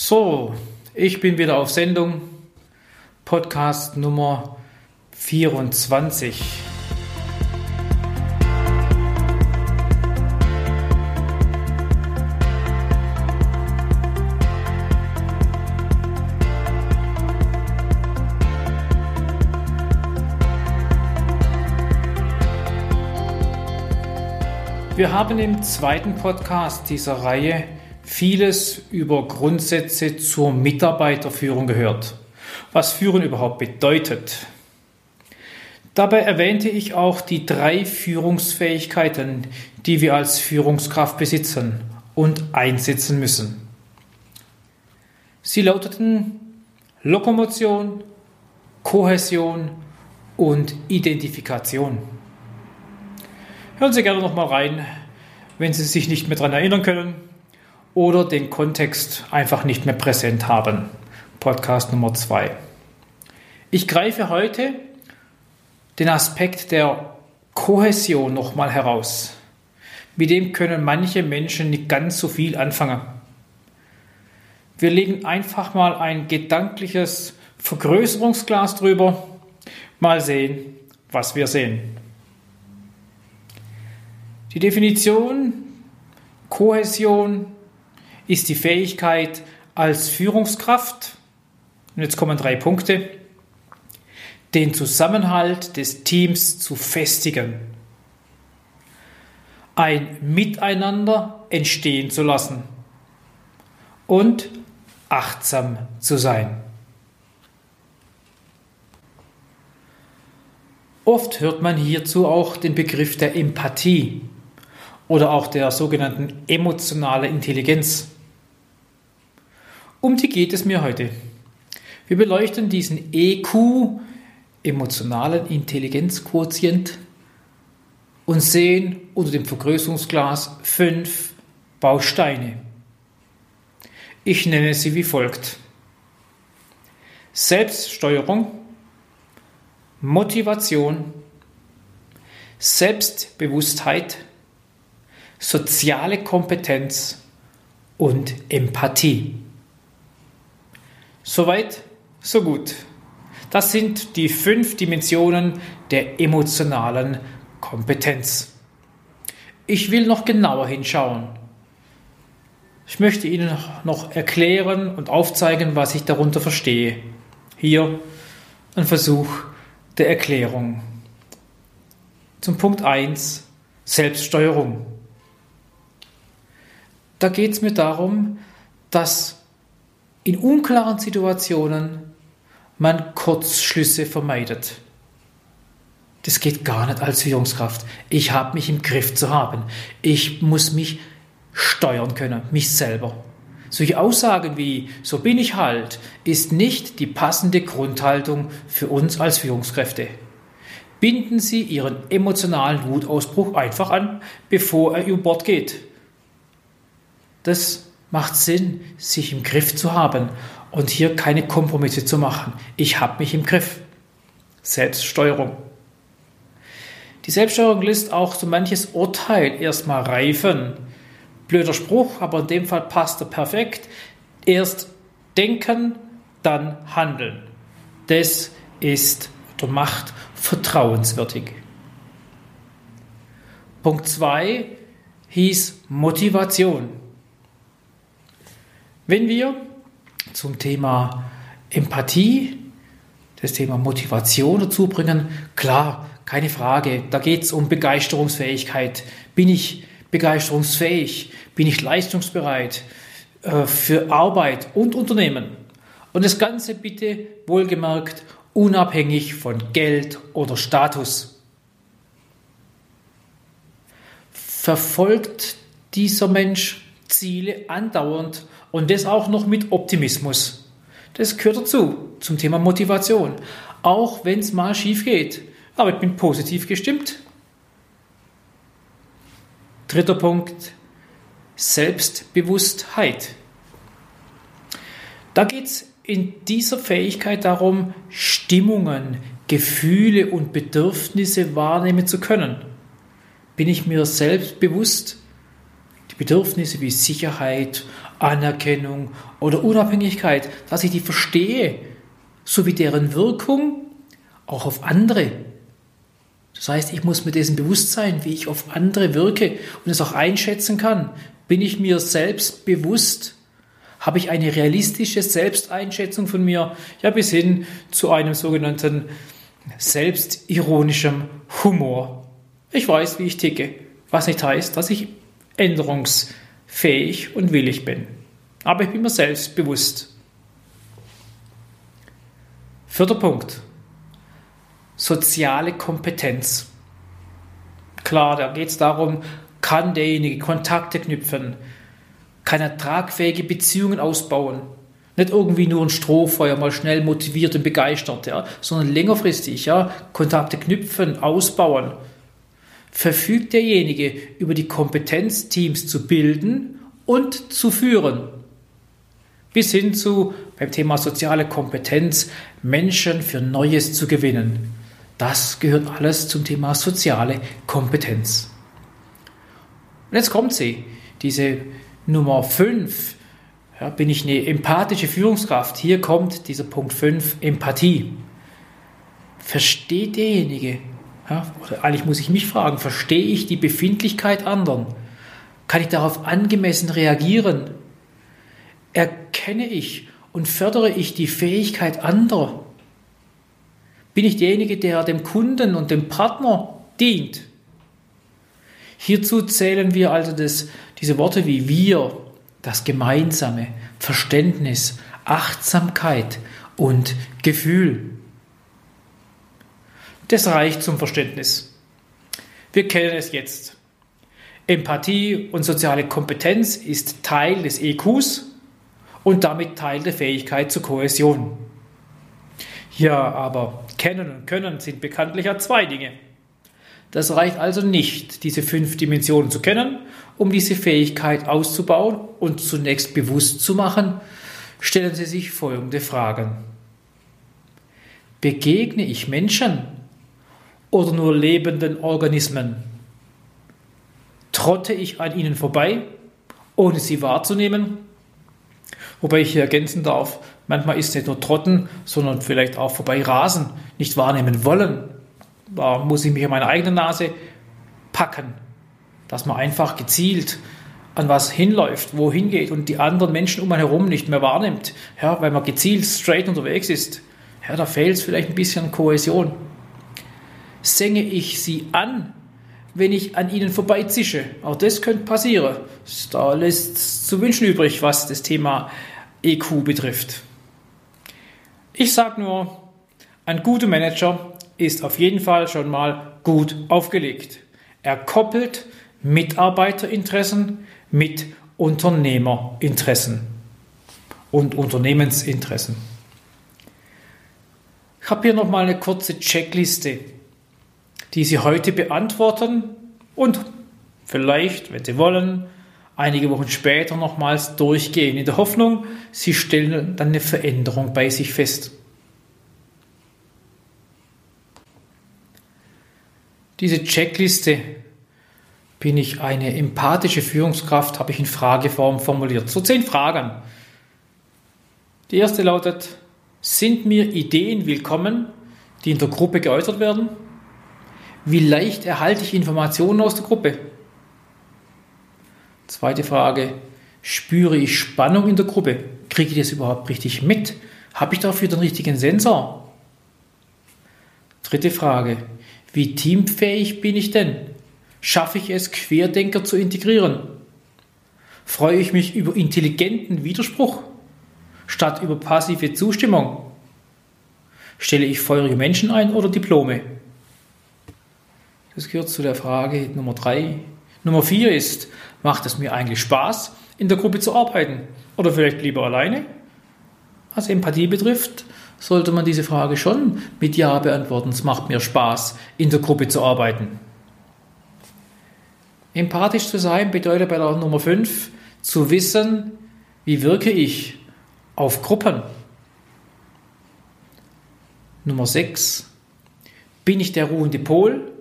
So, ich bin wieder auf Sendung. Podcast Nummer 24. Wir haben im zweiten Podcast dieser Reihe vieles über Grundsätze zur Mitarbeiterführung gehört, was Führen überhaupt bedeutet. Dabei erwähnte ich auch die drei Führungsfähigkeiten, die wir als Führungskraft besitzen und einsetzen müssen. Sie lauteten Lokomotion, Kohäsion und Identifikation. Hören Sie gerne noch mal rein, wenn Sie sich nicht mehr daran erinnern können oder den Kontext einfach nicht mehr präsent haben. Podcast Nummer 2. Ich greife heute den Aspekt der Kohäsion nochmal heraus. Mit dem können manche Menschen nicht ganz so viel anfangen. Wir legen einfach mal ein gedankliches Vergrößerungsglas drüber. Mal sehen, was wir sehen. Die Definition Kohäsion ist die Fähigkeit als Führungskraft, und jetzt kommen drei Punkte, den Zusammenhalt des Teams zu festigen, ein Miteinander entstehen zu lassen und achtsam zu sein. Oft hört man hierzu auch den Begriff der Empathie oder auch der sogenannten emotionalen Intelligenz. Um die geht es mir heute. Wir beleuchten diesen EQ, emotionalen Intelligenzquotient, und sehen unter dem Vergrößerungsglas fünf Bausteine. Ich nenne sie wie folgt. Selbststeuerung, Motivation, Selbstbewusstheit, soziale Kompetenz und Empathie. Soweit, so gut. Das sind die fünf Dimensionen der emotionalen Kompetenz. Ich will noch genauer hinschauen. Ich möchte Ihnen noch erklären und aufzeigen, was ich darunter verstehe. Hier ein Versuch der Erklärung. Zum Punkt 1 Selbststeuerung. Da geht es mir darum, dass in unklaren Situationen man Kurzschlüsse vermeidet. Das geht gar nicht als Führungskraft. Ich habe mich im Griff zu haben. Ich muss mich steuern können, mich selber. Solche Aussagen wie so bin ich halt ist nicht die passende Grundhaltung für uns als Führungskräfte. Binden Sie Ihren emotionalen Wutausbruch einfach an, bevor er über Bord geht. Das macht Sinn, sich im Griff zu haben und hier keine Kompromisse zu machen. Ich habe mich im Griff. Selbststeuerung. Die Selbststeuerung lässt auch so manches Urteil erstmal reifen. Blöder Spruch, aber in dem Fall passt er perfekt. Erst denken, dann handeln. Das ist oder macht vertrauenswürdig. Punkt 2 hieß Motivation. Wenn wir zum Thema Empathie, das Thema Motivation dazu bringen, klar, keine Frage, da geht es um Begeisterungsfähigkeit. Bin ich begeisterungsfähig? Bin ich leistungsbereit äh, für Arbeit und Unternehmen? Und das Ganze bitte wohlgemerkt unabhängig von Geld oder Status. Verfolgt dieser Mensch Ziele andauernd und das auch noch mit Optimismus. Das gehört dazu, zum Thema Motivation. Auch wenn es mal schief geht. Aber ich bin positiv gestimmt. Dritter Punkt, Selbstbewusstheit. Da geht es in dieser Fähigkeit darum, Stimmungen, Gefühle und Bedürfnisse wahrnehmen zu können. Bin ich mir selbst bewusst, die Bedürfnisse wie Sicherheit, Anerkennung oder Unabhängigkeit, dass ich die verstehe, sowie deren Wirkung auch auf andere. Das heißt, ich muss mir dessen bewusst sein, wie ich auf andere wirke und es auch einschätzen kann. Bin ich mir selbst bewusst? Habe ich eine realistische Selbsteinschätzung von mir? Ja, bis hin zu einem sogenannten selbstironischem Humor. Ich weiß, wie ich ticke, was nicht heißt, dass ich änderungsfähig und willig bin. Aber ich bin mir selbst bewusst. Vierter Punkt. Soziale Kompetenz. Klar, da geht es darum, kann derjenige Kontakte knüpfen, kann er tragfähige Beziehungen ausbauen. Nicht irgendwie nur ein Strohfeuer, mal schnell motiviert und begeistert, ja, sondern längerfristig, ja, Kontakte knüpfen, ausbauen. Verfügt derjenige über die Kompetenz, Teams zu bilden und zu führen. Bis hin zu, beim Thema soziale Kompetenz, Menschen für Neues zu gewinnen. Das gehört alles zum Thema soziale Kompetenz. Und jetzt kommt sie, diese Nummer 5. Ja, bin ich eine empathische Führungskraft? Hier kommt dieser Punkt 5, Empathie. Versteht derjenige, ja, eigentlich muss ich mich fragen, verstehe ich die Befindlichkeit anderen? Kann ich darauf angemessen reagieren? Erkenne ich und fördere ich die Fähigkeit anderer? Bin ich derjenige, der dem Kunden und dem Partner dient? Hierzu zählen wir also das, diese Worte wie wir, das Gemeinsame, Verständnis, Achtsamkeit und Gefühl. Das reicht zum Verständnis. Wir kennen es jetzt. Empathie und soziale Kompetenz ist Teil des EQs und damit Teil der Fähigkeit zur Kohäsion. Ja, aber kennen und können sind bekanntlich ja zwei Dinge. Das reicht also nicht, diese fünf Dimensionen zu kennen, um diese Fähigkeit auszubauen und zunächst bewusst zu machen, stellen Sie sich folgende Fragen. Begegne ich Menschen oder nur lebenden Organismen? Trotte ich an ihnen vorbei, ohne sie wahrzunehmen? Wobei ich hier ergänzen darf, manchmal ist nicht nur Trotten, sondern vielleicht auch vorbei rasen, nicht wahrnehmen wollen, da muss ich mich an meine eigene Nase packen, dass man einfach gezielt an was hinläuft, wohin geht und die anderen Menschen um einen herum nicht mehr wahrnimmt, ja, weil man gezielt straight unterwegs ist. Ja, da fehlt es vielleicht ein bisschen Kohäsion. Senge ich sie an, wenn ich an ihnen vorbeizische? Auch das könnte passieren. Da lässt zu wünschen übrig, was das Thema EQ betrifft. Ich sage nur, ein guter Manager ist auf jeden Fall schon mal gut aufgelegt. Er koppelt Mitarbeiterinteressen mit Unternehmerinteressen und Unternehmensinteressen. Ich habe hier noch mal eine kurze Checkliste, die Sie heute beantworten und vielleicht, wenn Sie wollen, einige Wochen später nochmals durchgehen, in der Hoffnung, Sie stellen dann eine Veränderung bei sich fest. Diese Checkliste bin ich eine empathische Führungskraft, habe ich in Frageform formuliert. So zehn Fragen. Die erste lautet, sind mir Ideen willkommen, die in der Gruppe geäußert werden? Wie leicht erhalte ich Informationen aus der Gruppe? Zweite Frage, spüre ich Spannung in der Gruppe? Kriege ich das überhaupt richtig mit? Habe ich dafür den richtigen Sensor? Dritte Frage, wie teamfähig bin ich denn? Schaffe ich es, Querdenker zu integrieren? Freue ich mich über intelligenten Widerspruch statt über passive Zustimmung? Stelle ich feurige Menschen ein oder Diplome? Das gehört zu der Frage Nummer drei. Nummer vier ist, macht es mir eigentlich Spaß, in der Gruppe zu arbeiten? Oder vielleicht lieber alleine? Was Empathie betrifft, sollte man diese Frage schon mit Ja beantworten. Es macht mir Spaß, in der Gruppe zu arbeiten. Empathisch zu sein bedeutet bei der Nummer 5 zu wissen, wie wirke ich auf Gruppen. Nummer 6. Bin ich der ruhende Pol,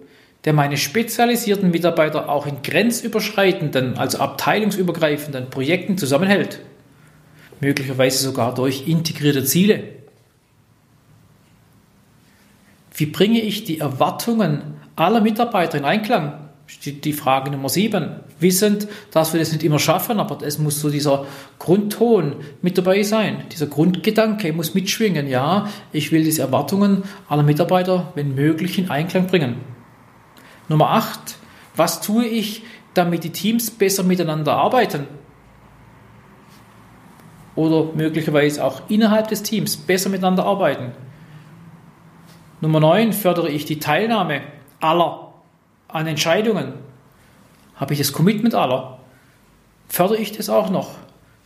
der meine spezialisierten Mitarbeiter auch in grenzüberschreitenden, also abteilungsübergreifenden Projekten zusammenhält? möglicherweise sogar durch integrierte Ziele. Wie bringe ich die Erwartungen aller Mitarbeiter in Einklang? Steht die Frage Nummer 7. Wissend, dass wir das nicht immer schaffen, aber es muss so dieser Grundton mit dabei sein. Dieser Grundgedanke muss mitschwingen. Ja, ich will diese Erwartungen aller Mitarbeiter, wenn möglich, in Einklang bringen. Nummer 8. Was tue ich, damit die Teams besser miteinander arbeiten? Oder möglicherweise auch innerhalb des Teams besser miteinander arbeiten? Nummer 9. Fördere ich die Teilnahme aller an Entscheidungen? Habe ich das Commitment aller? Fördere ich das auch noch?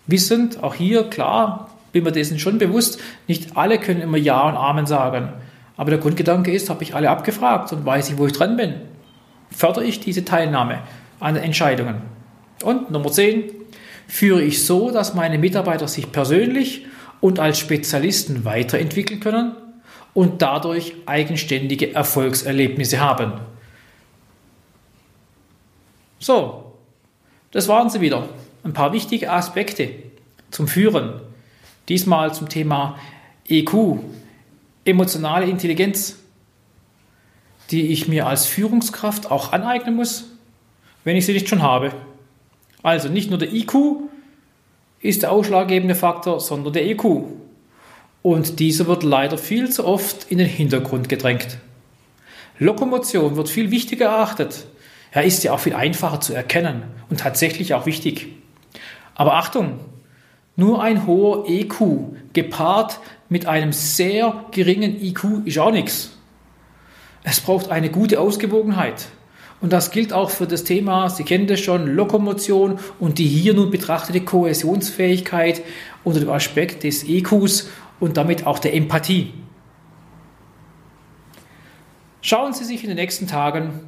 Wissend, auch hier, klar, bin mir dessen schon bewusst, nicht alle können immer Ja und Amen sagen. Aber der Grundgedanke ist, habe ich alle abgefragt und weiß ich, wo ich dran bin? Fördere ich diese Teilnahme an Entscheidungen? Und Nummer 10, führe ich so, dass meine Mitarbeiter sich persönlich und als Spezialisten weiterentwickeln können und dadurch eigenständige Erfolgserlebnisse haben. So, das waren sie wieder. Ein paar wichtige Aspekte zum Führen. Diesmal zum Thema EQ, emotionale Intelligenz, die ich mir als Führungskraft auch aneignen muss, wenn ich sie nicht schon habe. Also nicht nur der IQ ist der ausschlaggebende Faktor, sondern der EQ. Und dieser wird leider viel zu oft in den Hintergrund gedrängt. Lokomotion wird viel wichtiger erachtet er ist ja auch viel einfacher zu erkennen und tatsächlich auch wichtig. Aber Achtung, nur ein hoher EQ gepaart mit einem sehr geringen IQ ist auch nichts. Es braucht eine gute Ausgewogenheit. Und das gilt auch für das Thema, Sie kennen das schon, Lokomotion und die hier nun betrachtete Kohäsionsfähigkeit unter dem Aspekt des EQs und damit auch der Empathie. Schauen Sie sich in den nächsten Tagen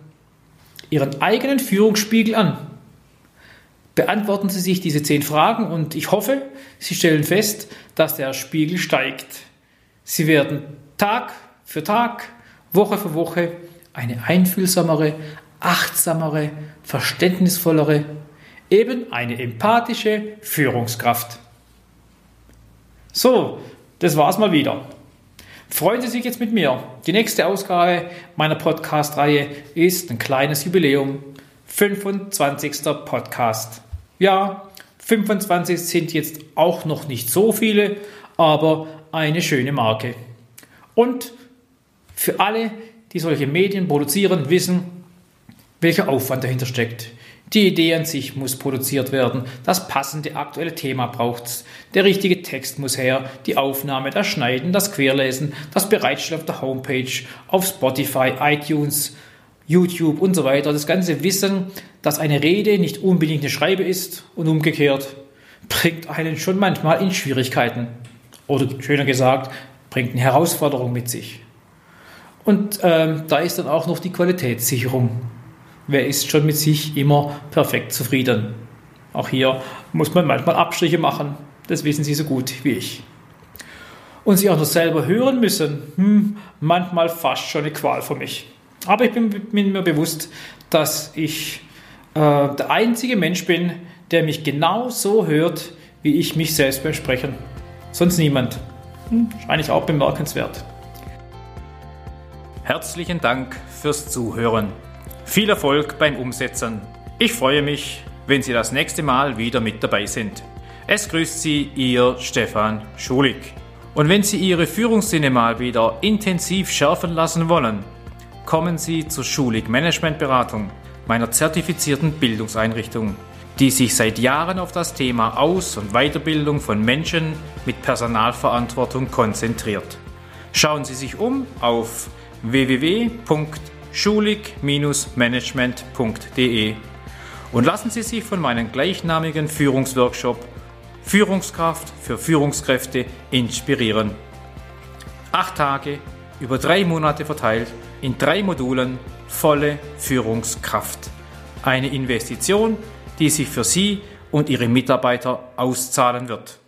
Ihren eigenen Führungsspiegel an. Beantworten Sie sich diese zehn Fragen und ich hoffe, Sie stellen fest, dass der Spiegel steigt. Sie werden Tag für Tag, Woche für Woche eine einfühlsamere, achtsamere, verständnisvollere, eben eine empathische Führungskraft. So, das war's mal wieder. Freuen Sie sich jetzt mit mir. Die nächste Ausgabe meiner Podcast-Reihe ist ein kleines Jubiläum. 25. Podcast. Ja, 25 sind jetzt auch noch nicht so viele, aber eine schöne Marke. Und für alle, die solche Medien produzieren, wissen, welcher Aufwand dahinter steckt. Die Idee an sich muss produziert werden, das passende aktuelle Thema braucht es, der richtige Text muss her, die Aufnahme, das Schneiden, das Querlesen, das Bereitstellen auf der Homepage, auf Spotify, iTunes, YouTube und so weiter. Das ganze Wissen, dass eine Rede nicht unbedingt eine Schreibe ist und umgekehrt, bringt einen schon manchmal in Schwierigkeiten. Oder schöner gesagt, bringt eine Herausforderung mit sich. Und ähm, da ist dann auch noch die Qualitätssicherung wer ist schon mit sich immer perfekt zufrieden? Auch hier muss man manchmal Abstriche machen. Das wissen Sie so gut wie ich. Und Sie auch noch selber hören müssen, hm, manchmal fast schon eine Qual für mich. Aber ich bin, bin mir bewusst, dass ich äh, der einzige Mensch bin, der mich genau so hört, wie ich mich selbst beim Sprechen. Sonst niemand. Hm, wahrscheinlich auch bemerkenswert. Herzlichen Dank fürs Zuhören. Viel Erfolg beim Umsetzen. Ich freue mich, wenn Sie das nächste Mal wieder mit dabei sind. Es grüßt Sie Ihr Stefan Schulig. Und wenn Sie Ihre Führungssinne mal wieder intensiv schärfen lassen wollen, kommen Sie zur Schulig Management Beratung, meiner zertifizierten Bildungseinrichtung, die sich seit Jahren auf das Thema Aus- und Weiterbildung von Menschen mit Personalverantwortung konzentriert. Schauen Sie sich um auf www.schulig.de schulig-management.de und lassen Sie sich von meinem gleichnamigen Führungsworkshop Führungskraft für Führungskräfte inspirieren. Acht Tage über drei Monate verteilt in drei Modulen volle Führungskraft. Eine Investition, die sich für Sie und Ihre Mitarbeiter auszahlen wird.